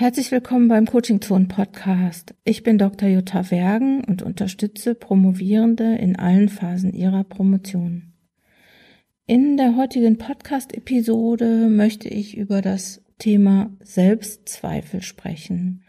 Herzlich willkommen beim Coaching Zone Podcast. Ich bin Dr. Jutta Wergen und unterstütze Promovierende in allen Phasen ihrer Promotion. In der heutigen Podcast-Episode möchte ich über das Thema Selbstzweifel sprechen.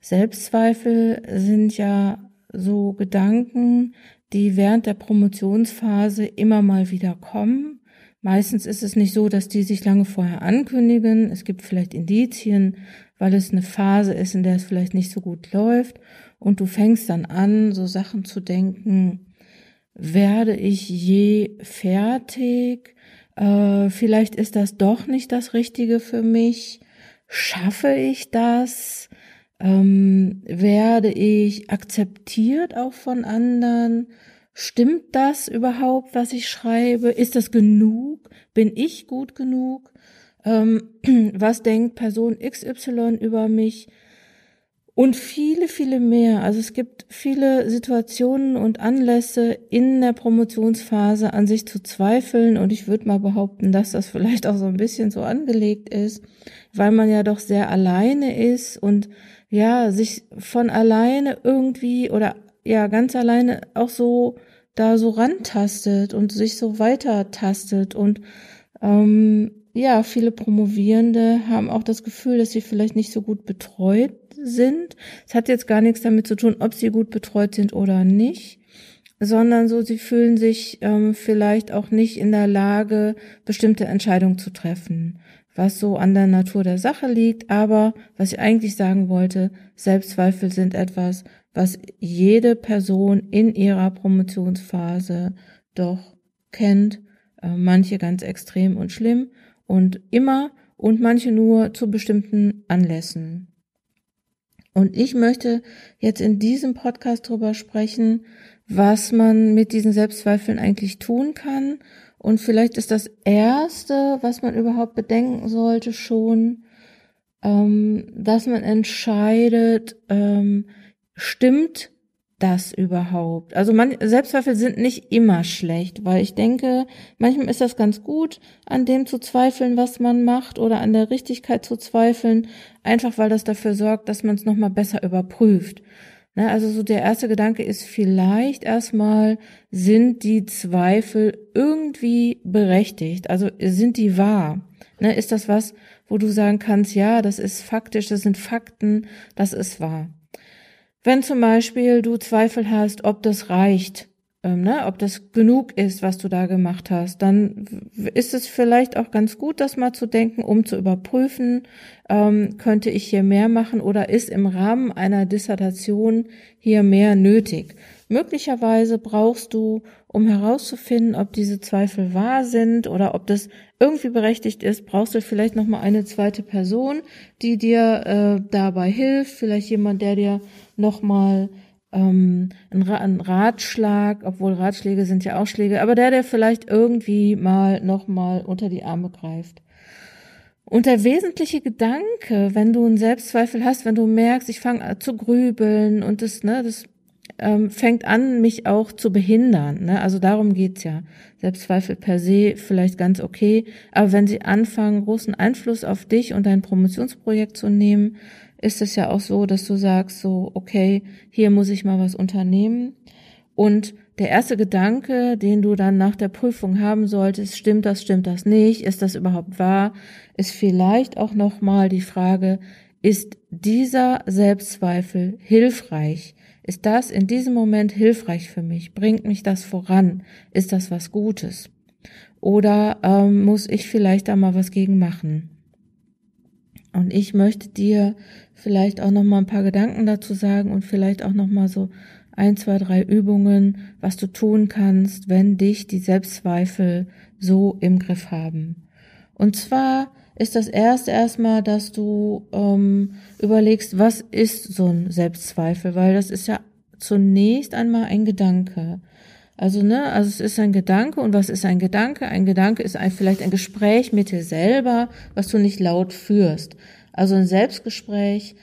Selbstzweifel sind ja so Gedanken, die während der Promotionsphase immer mal wieder kommen. Meistens ist es nicht so, dass die sich lange vorher ankündigen. Es gibt vielleicht Indizien, weil es eine Phase ist, in der es vielleicht nicht so gut läuft und du fängst dann an, so Sachen zu denken, werde ich je fertig? Äh, vielleicht ist das doch nicht das Richtige für mich. Schaffe ich das? Ähm, werde ich akzeptiert auch von anderen? Stimmt das überhaupt, was ich schreibe? Ist das genug? Bin ich gut genug? Ähm, was denkt Person XY über mich? Und viele, viele mehr. Also es gibt viele Situationen und Anlässe in der Promotionsphase an sich zu zweifeln. Und ich würde mal behaupten, dass das vielleicht auch so ein bisschen so angelegt ist, weil man ja doch sehr alleine ist und ja, sich von alleine irgendwie oder ja, ganz alleine auch so da so rantastet und sich so weiter tastet und ähm, ja, viele Promovierende haben auch das Gefühl, dass sie vielleicht nicht so gut betreut sind. Es hat jetzt gar nichts damit zu tun, ob sie gut betreut sind oder nicht, sondern so, sie fühlen sich ähm, vielleicht auch nicht in der Lage, bestimmte Entscheidungen zu treffen, was so an der Natur der Sache liegt. Aber was ich eigentlich sagen wollte, Selbstzweifel sind etwas, was jede Person in ihrer Promotionsphase doch kennt, äh, manche ganz extrem und schlimm und immer und manche nur zu bestimmten Anlässen. Und ich möchte jetzt in diesem Podcast darüber sprechen, was man mit diesen Selbstzweifeln eigentlich tun kann. Und vielleicht ist das Erste, was man überhaupt bedenken sollte, schon, ähm, dass man entscheidet, ähm, stimmt das überhaupt? Also man, Selbstzweifel sind nicht immer schlecht, weil ich denke, manchmal ist das ganz gut, an dem zu zweifeln, was man macht oder an der Richtigkeit zu zweifeln, einfach weil das dafür sorgt, dass man es nochmal besser überprüft. Ne, also so der erste Gedanke ist vielleicht erstmal, sind die Zweifel irgendwie berechtigt? Also sind die wahr? Ne, ist das was, wo du sagen kannst, ja, das ist faktisch, das sind Fakten, das ist wahr. Wenn zum Beispiel du Zweifel hast, ob das reicht, ähm, ne, ob das genug ist, was du da gemacht hast, dann ist es vielleicht auch ganz gut, das mal zu denken, um zu überprüfen, ähm, könnte ich hier mehr machen oder ist im Rahmen einer Dissertation hier mehr nötig. Möglicherweise brauchst du, um herauszufinden, ob diese Zweifel wahr sind oder ob das irgendwie berechtigt ist, brauchst du vielleicht noch mal eine zweite Person, die dir äh, dabei hilft, vielleicht jemand, der dir nochmal ähm, einen Ratschlag, obwohl Ratschläge sind ja auch Schläge, aber der, der vielleicht irgendwie mal nochmal unter die Arme greift. Und der wesentliche Gedanke, wenn du einen Selbstzweifel hast, wenn du merkst, ich fange zu grübeln und das, ne, das ähm, fängt an, mich auch zu behindern. Ne? Also darum geht's ja. Selbstzweifel per se vielleicht ganz okay, aber wenn sie anfangen, großen Einfluss auf dich und dein Promotionsprojekt zu nehmen, ist es ja auch so, dass du sagst so, okay, hier muss ich mal was unternehmen. Und der erste Gedanke, den du dann nach der Prüfung haben solltest, stimmt das, stimmt das nicht, ist das überhaupt wahr, ist vielleicht auch nochmal die Frage, ist dieser Selbstzweifel hilfreich? Ist das in diesem Moment hilfreich für mich? Bringt mich das voran? Ist das was Gutes? Oder ähm, muss ich vielleicht da mal was gegen machen? Und ich möchte dir vielleicht auch noch mal ein paar Gedanken dazu sagen und vielleicht auch noch mal so ein, zwei, drei Übungen, was du tun kannst, wenn dich die Selbstzweifel so im Griff haben. Und zwar ist das erste erstmal, dass du ähm, überlegst, was ist so ein Selbstzweifel, weil das ist ja zunächst einmal ein Gedanke. Also, ne, also es ist ein Gedanke und was ist ein Gedanke? Ein Gedanke ist ein, vielleicht ein Gespräch mit dir selber, was du nicht laut führst. Also ein Selbstgespräch,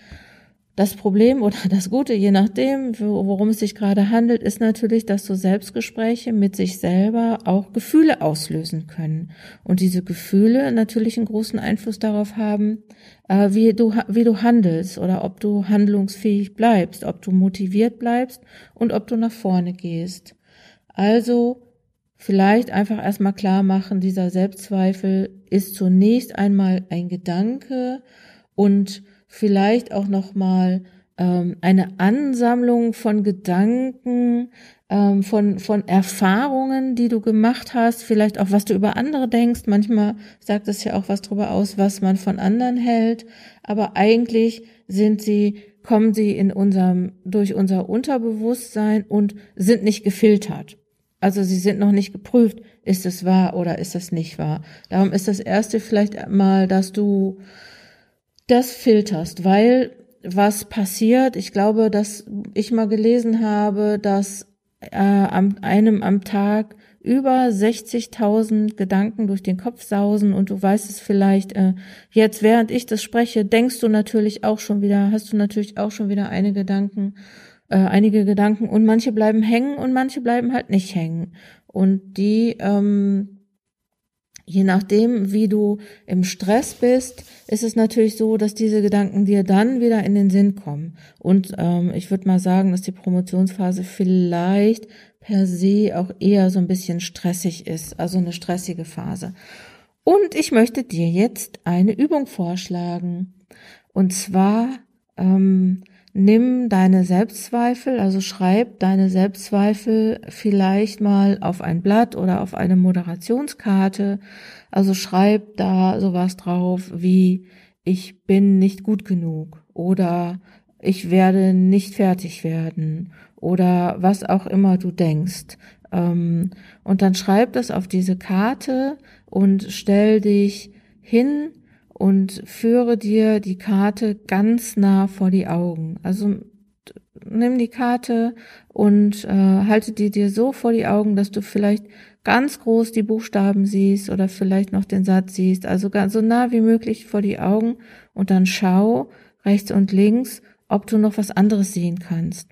das Problem oder das Gute, je nachdem, worum es sich gerade handelt, ist natürlich, dass so Selbstgespräche mit sich selber auch Gefühle auslösen können. Und diese Gefühle natürlich einen großen Einfluss darauf haben, äh, wie du, wie du handelst oder ob du handlungsfähig bleibst, ob du motiviert bleibst und ob du nach vorne gehst. Also vielleicht einfach erstmal klar machen, dieser Selbstzweifel ist zunächst einmal ein Gedanke und vielleicht auch noch mal ähm, eine Ansammlung von Gedanken, ähm, von von Erfahrungen, die du gemacht hast, vielleicht auch was du über andere denkst. Manchmal sagt es ja auch was darüber aus, was man von anderen hält, aber eigentlich sind sie kommen sie in unserem durch unser Unterbewusstsein und sind nicht gefiltert. Also sie sind noch nicht geprüft, ist es wahr oder ist es nicht wahr. Darum ist das erste vielleicht mal, dass du das filterst, weil was passiert, ich glaube, dass ich mal gelesen habe, dass äh, am einem am Tag über 60.000 Gedanken durch den Kopf sausen und du weißt es vielleicht äh, jetzt, während ich das spreche, denkst du natürlich auch schon wieder, hast du natürlich auch schon wieder einige Gedanken, äh, einige Gedanken und manche bleiben hängen und manche bleiben halt nicht hängen. Und die ähm, Je nachdem, wie du im Stress bist, ist es natürlich so, dass diese Gedanken dir dann wieder in den Sinn kommen. Und ähm, ich würde mal sagen, dass die Promotionsphase vielleicht per se auch eher so ein bisschen stressig ist, also eine stressige Phase. Und ich möchte dir jetzt eine Übung vorschlagen. Und zwar ähm, nimm deine Selbstzweifel, also schreib deine Selbstzweifel vielleicht mal auf ein Blatt oder auf eine Moderationskarte. Also schreib da sowas drauf wie ich bin nicht gut genug oder ich werde nicht fertig werden oder was auch immer du denkst. Ähm, und dann schreib das auf diese Karte und stell dich hin und führe dir die Karte ganz nah vor die Augen. Also nimm die Karte und äh, halte die dir so vor die Augen, dass du vielleicht ganz groß die Buchstaben siehst oder vielleicht noch den Satz siehst. Also ganz so nah wie möglich vor die Augen und dann schau rechts und links, ob du noch was anderes sehen kannst.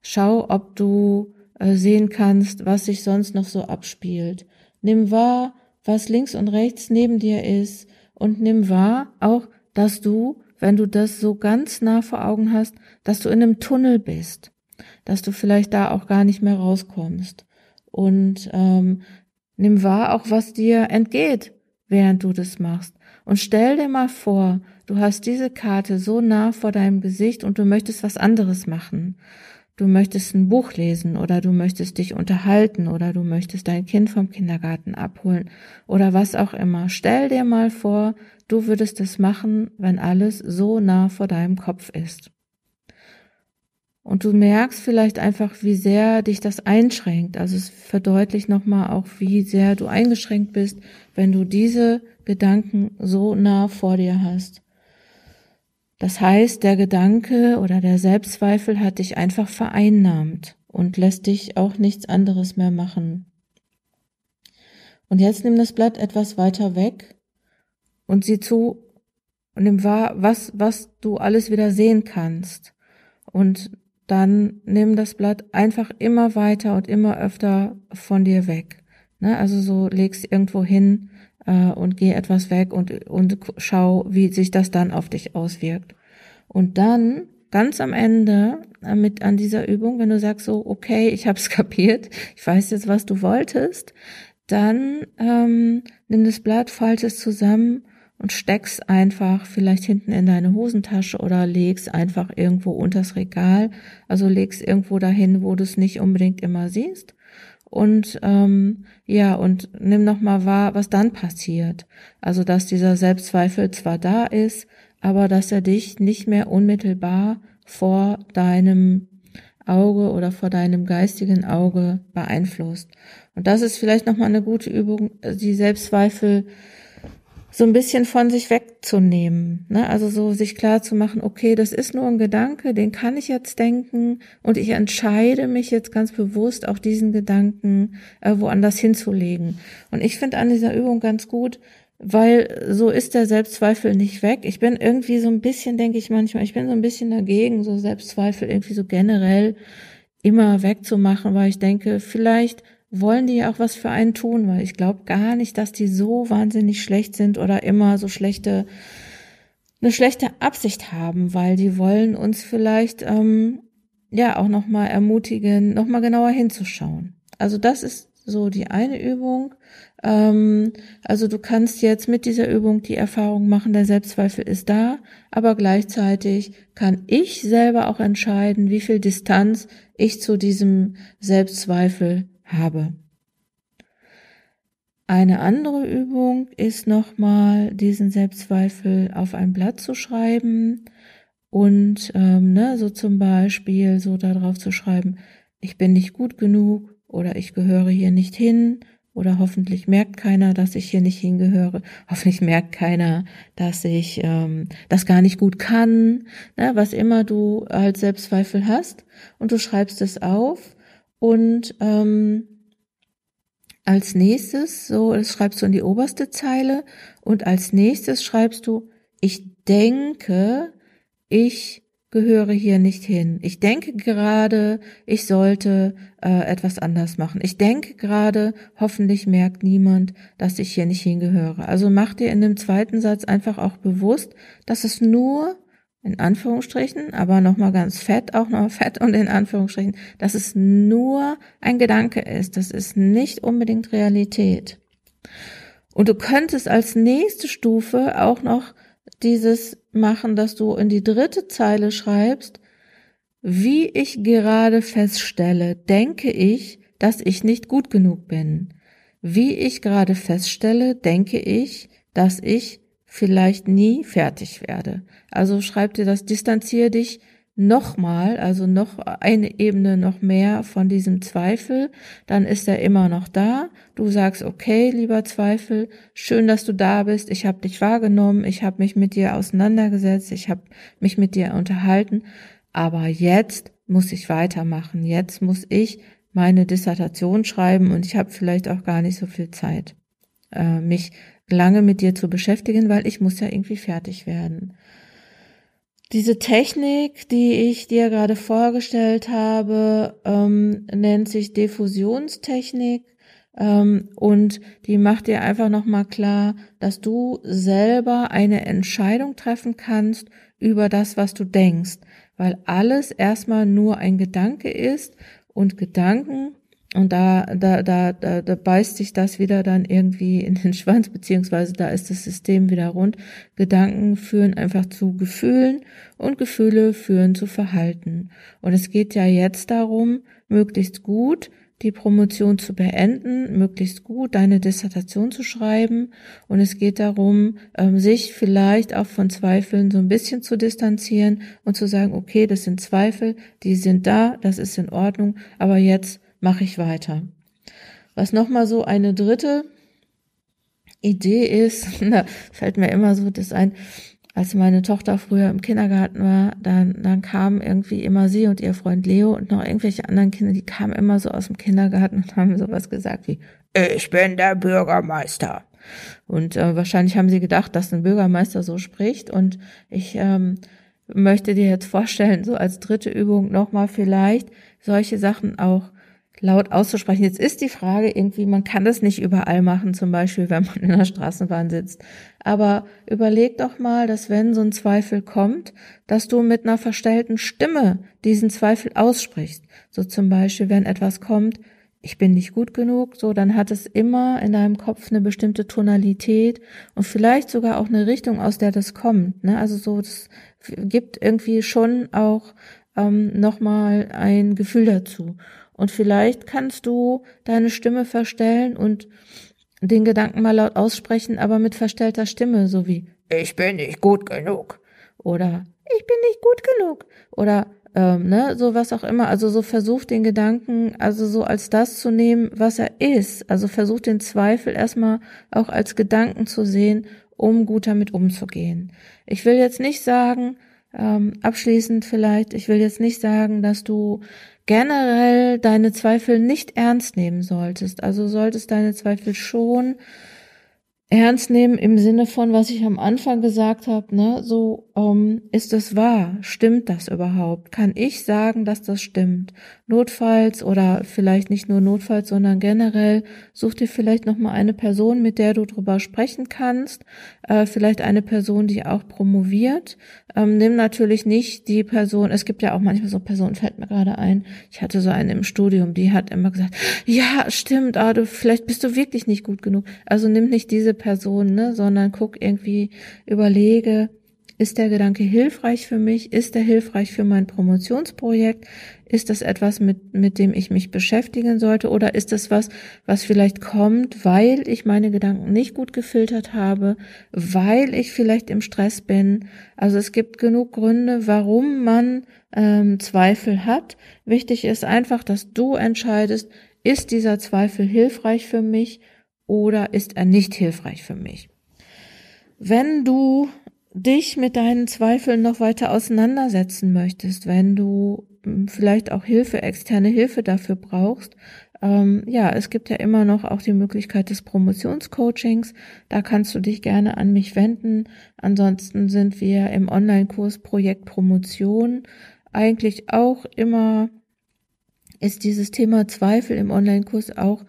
Schau, ob du äh, sehen kannst, was sich sonst noch so abspielt. Nimm wahr, was links und rechts neben dir ist und nimm wahr auch, dass du, wenn du das so ganz nah vor Augen hast, dass du in einem Tunnel bist, dass du vielleicht da auch gar nicht mehr rauskommst. Und ähm, nimm wahr auch, was dir entgeht, während du das machst. Und stell dir mal vor, du hast diese Karte so nah vor deinem Gesicht und du möchtest was anderes machen du möchtest ein Buch lesen oder du möchtest dich unterhalten oder du möchtest dein Kind vom Kindergarten abholen oder was auch immer. Stell dir mal vor, du würdest es machen, wenn alles so nah vor deinem Kopf ist. Und du merkst vielleicht einfach, wie sehr dich das einschränkt. Also es verdeutlicht nochmal auch, wie sehr du eingeschränkt bist, wenn du diese Gedanken so nah vor dir hast. Das heißt, der Gedanke oder der Selbstzweifel hat dich einfach vereinnahmt und lässt dich auch nichts anderes mehr machen. Und jetzt nimm das Blatt etwas weiter weg und sieh zu und nimm wahr, was, was du alles wieder sehen kannst. Und dann nimm das Blatt einfach immer weiter und immer öfter von dir weg. Ne? Also so legst irgendwo hin, äh, und geh etwas weg und, und schau, wie sich das dann auf dich auswirkt. Und dann ganz am Ende äh, mit an dieser Übung, wenn du sagst so, okay, ich habe es kapiert, ich weiß jetzt, was du wolltest, dann ähm, nimm das Blatt, falte es zusammen und steck's einfach vielleicht hinten in deine Hosentasche oder leg's einfach irgendwo unters Regal. Also leg's irgendwo dahin, wo du es nicht unbedingt immer siehst und ähm, ja und nimm noch mal wahr, was dann passiert. Also dass dieser Selbstzweifel zwar da ist, aber dass er dich nicht mehr unmittelbar vor deinem Auge oder vor deinem geistigen Auge beeinflusst. Und das ist vielleicht noch mal eine gute Übung, die Selbstzweifel so ein bisschen von sich wegzunehmen. Ne? Also so sich klar zu machen, okay, das ist nur ein Gedanke, den kann ich jetzt denken und ich entscheide mich jetzt ganz bewusst, auch diesen Gedanken äh, woanders hinzulegen. Und ich finde an dieser Übung ganz gut, weil so ist der Selbstzweifel nicht weg. Ich bin irgendwie so ein bisschen, denke ich manchmal, ich bin so ein bisschen dagegen, so Selbstzweifel irgendwie so generell immer wegzumachen, weil ich denke, vielleicht wollen die ja auch was für einen tun, weil ich glaube gar nicht, dass die so wahnsinnig schlecht sind oder immer so schlechte, eine schlechte Absicht haben, weil die wollen uns vielleicht ähm, ja auch nochmal ermutigen, nochmal genauer hinzuschauen. Also das ist so die eine Übung. Ähm, also du kannst jetzt mit dieser Übung die Erfahrung machen, der Selbstzweifel ist da, aber gleichzeitig kann ich selber auch entscheiden, wie viel Distanz ich zu diesem Selbstzweifel habe. Eine andere Übung ist nochmal diesen Selbstzweifel auf ein Blatt zu schreiben und ähm, ne, so zum Beispiel so darauf zu schreiben, ich bin nicht gut genug oder ich gehöre hier nicht hin oder hoffentlich merkt keiner, dass ich hier nicht hingehöre. Hoffentlich merkt keiner, dass ich ähm, das gar nicht gut kann. Ne, was immer du als Selbstzweifel hast und du schreibst es auf und ähm, als nächstes, so, das schreibst du in die oberste Zeile und als nächstes schreibst du, ich denke, ich gehöre hier nicht hin. Ich denke gerade, ich sollte äh, etwas anders machen. Ich denke gerade, hoffentlich merkt niemand, dass ich hier nicht hingehöre. Also mach dir in dem zweiten Satz einfach auch bewusst, dass es nur in Anführungsstrichen, aber nochmal ganz fett, auch noch fett und in Anführungsstrichen, dass es nur ein Gedanke ist. Das ist nicht unbedingt Realität. Und du könntest als nächste Stufe auch noch dieses machen, dass du in die dritte Zeile schreibst, wie ich gerade feststelle, denke ich, dass ich nicht gut genug bin. Wie ich gerade feststelle, denke ich, dass ich vielleicht nie fertig werde. Also schreib dir das, distanziere dich nochmal, also noch eine Ebene noch mehr von diesem Zweifel, dann ist er immer noch da. Du sagst, okay, lieber Zweifel, schön, dass du da bist, ich habe dich wahrgenommen, ich habe mich mit dir auseinandergesetzt, ich habe mich mit dir unterhalten, aber jetzt muss ich weitermachen, jetzt muss ich meine Dissertation schreiben und ich habe vielleicht auch gar nicht so viel Zeit, äh, mich lange mit dir zu beschäftigen, weil ich muss ja irgendwie fertig werden. Diese Technik, die ich dir gerade vorgestellt habe, ähm, nennt sich Diffusionstechnik ähm, und die macht dir einfach nochmal klar, dass du selber eine Entscheidung treffen kannst über das, was du denkst, weil alles erstmal nur ein Gedanke ist und Gedanken und da, da, da, da, da beißt sich das wieder dann irgendwie in den Schwanz, beziehungsweise da ist das System wieder rund. Gedanken führen einfach zu Gefühlen und Gefühle führen zu Verhalten. Und es geht ja jetzt darum, möglichst gut die Promotion zu beenden, möglichst gut deine Dissertation zu schreiben. Und es geht darum, ähm, sich vielleicht auch von Zweifeln so ein bisschen zu distanzieren und zu sagen, okay, das sind Zweifel, die sind da, das ist in Ordnung, aber jetzt mache ich weiter. Was nochmal so eine dritte Idee ist, da fällt mir immer so das ein, als meine Tochter früher im Kindergarten war, dann, dann kamen irgendwie immer sie und ihr Freund Leo und noch irgendwelche anderen Kinder, die kamen immer so aus dem Kindergarten und haben sowas gesagt wie, ich bin der Bürgermeister. Und äh, wahrscheinlich haben sie gedacht, dass ein Bürgermeister so spricht. Und ich ähm, möchte dir jetzt vorstellen, so als dritte Übung nochmal vielleicht solche Sachen auch laut auszusprechen. Jetzt ist die Frage irgendwie, man kann das nicht überall machen, zum Beispiel, wenn man in der Straßenbahn sitzt. Aber überleg doch mal, dass wenn so ein Zweifel kommt, dass du mit einer verstellten Stimme diesen Zweifel aussprichst. So zum Beispiel, wenn etwas kommt, ich bin nicht gut genug, so, dann hat es immer in deinem Kopf eine bestimmte Tonalität und vielleicht sogar auch eine Richtung, aus der das kommt. Ne? Also so, das gibt irgendwie schon auch ähm, nochmal ein Gefühl dazu. Und vielleicht kannst du deine Stimme verstellen und den Gedanken mal laut aussprechen, aber mit verstellter Stimme, so wie ich bin nicht gut genug oder ich bin nicht gut genug oder ähm, ne, so was auch immer. Also so versuch den Gedanken, also so als das zu nehmen, was er ist. Also versuch den Zweifel erstmal auch als Gedanken zu sehen, um gut damit umzugehen. Ich will jetzt nicht sagen, ähm, abschließend vielleicht, ich will jetzt nicht sagen, dass du generell deine Zweifel nicht ernst nehmen solltest. Also solltest deine Zweifel schon ernst nehmen im Sinne von, was ich am Anfang gesagt habe, ne, so ähm, ist es wahr, stimmt das überhaupt? Kann ich sagen, dass das stimmt? Notfalls oder vielleicht nicht nur notfalls, sondern generell such dir vielleicht noch mal eine Person, mit der du drüber sprechen kannst, äh, vielleicht eine Person, die auch promoviert. Ähm, nimm natürlich nicht die Person. Es gibt ja auch manchmal so Personen, fällt mir gerade ein. Ich hatte so eine im Studium, die hat immer gesagt, ja, stimmt, ah, du vielleicht bist du wirklich nicht gut genug. Also nimm nicht diese Person, ne, sondern guck irgendwie, überlege, ist der Gedanke hilfreich für mich? Ist er hilfreich für mein Promotionsprojekt? Ist das etwas, mit, mit dem ich mich beschäftigen sollte? Oder ist das was, was vielleicht kommt, weil ich meine Gedanken nicht gut gefiltert habe, weil ich vielleicht im Stress bin? Also es gibt genug Gründe, warum man ähm, Zweifel hat. Wichtig ist einfach, dass du entscheidest, ist dieser Zweifel hilfreich für mich oder ist er nicht hilfreich für mich? Wenn du dich mit deinen Zweifeln noch weiter auseinandersetzen möchtest, wenn du hm, vielleicht auch Hilfe, externe Hilfe dafür brauchst, ähm, ja, es gibt ja immer noch auch die Möglichkeit des Promotionscoachings. Da kannst du dich gerne an mich wenden. Ansonsten sind wir im Online-Kurs Projekt Promotion eigentlich auch immer, ist dieses Thema Zweifel im Online-Kurs auch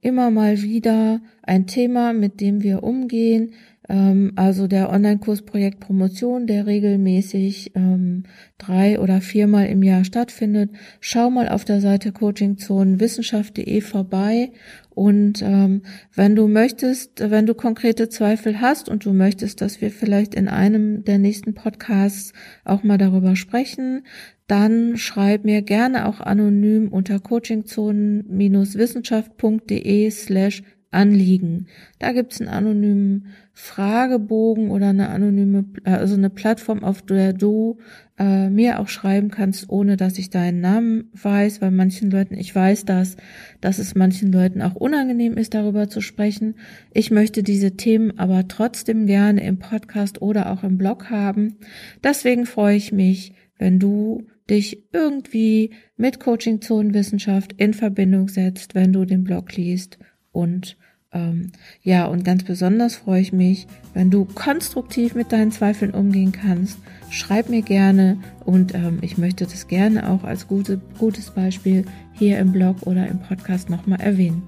immer mal wieder ein Thema, mit dem wir umgehen. Ähm, also der Online-Kurs Projekt Promotion, der regelmäßig ähm, drei oder viermal im Jahr stattfindet. Schau mal auf der Seite coachingzonenwissenschaft.de vorbei und ähm, wenn du möchtest, wenn du konkrete Zweifel hast und du möchtest, dass wir vielleicht in einem der nächsten Podcasts auch mal darüber sprechen, dann schreib mir gerne auch anonym unter coachingzonen-wissenschaft.de slash Anliegen. Da gibt's einen anonymen Fragebogen oder eine anonyme, also eine Plattform, auf der du äh, mir auch schreiben kannst, ohne dass ich deinen Namen weiß, weil manchen Leuten, ich weiß das, dass es manchen Leuten auch unangenehm ist, darüber zu sprechen. Ich möchte diese Themen aber trotzdem gerne im Podcast oder auch im Blog haben. Deswegen freue ich mich, wenn du dich irgendwie mit Coaching Zonenwissenschaft in Verbindung setzt, wenn du den Blog liest und ähm, ja, und ganz besonders freue ich mich, wenn du konstruktiv mit deinen Zweifeln umgehen kannst. Schreib mir gerne und ähm, ich möchte das gerne auch als gute, gutes Beispiel hier im Blog oder im Podcast nochmal erwähnen.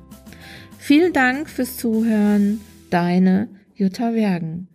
Vielen Dank fürs Zuhören. Deine Jutta Wergen.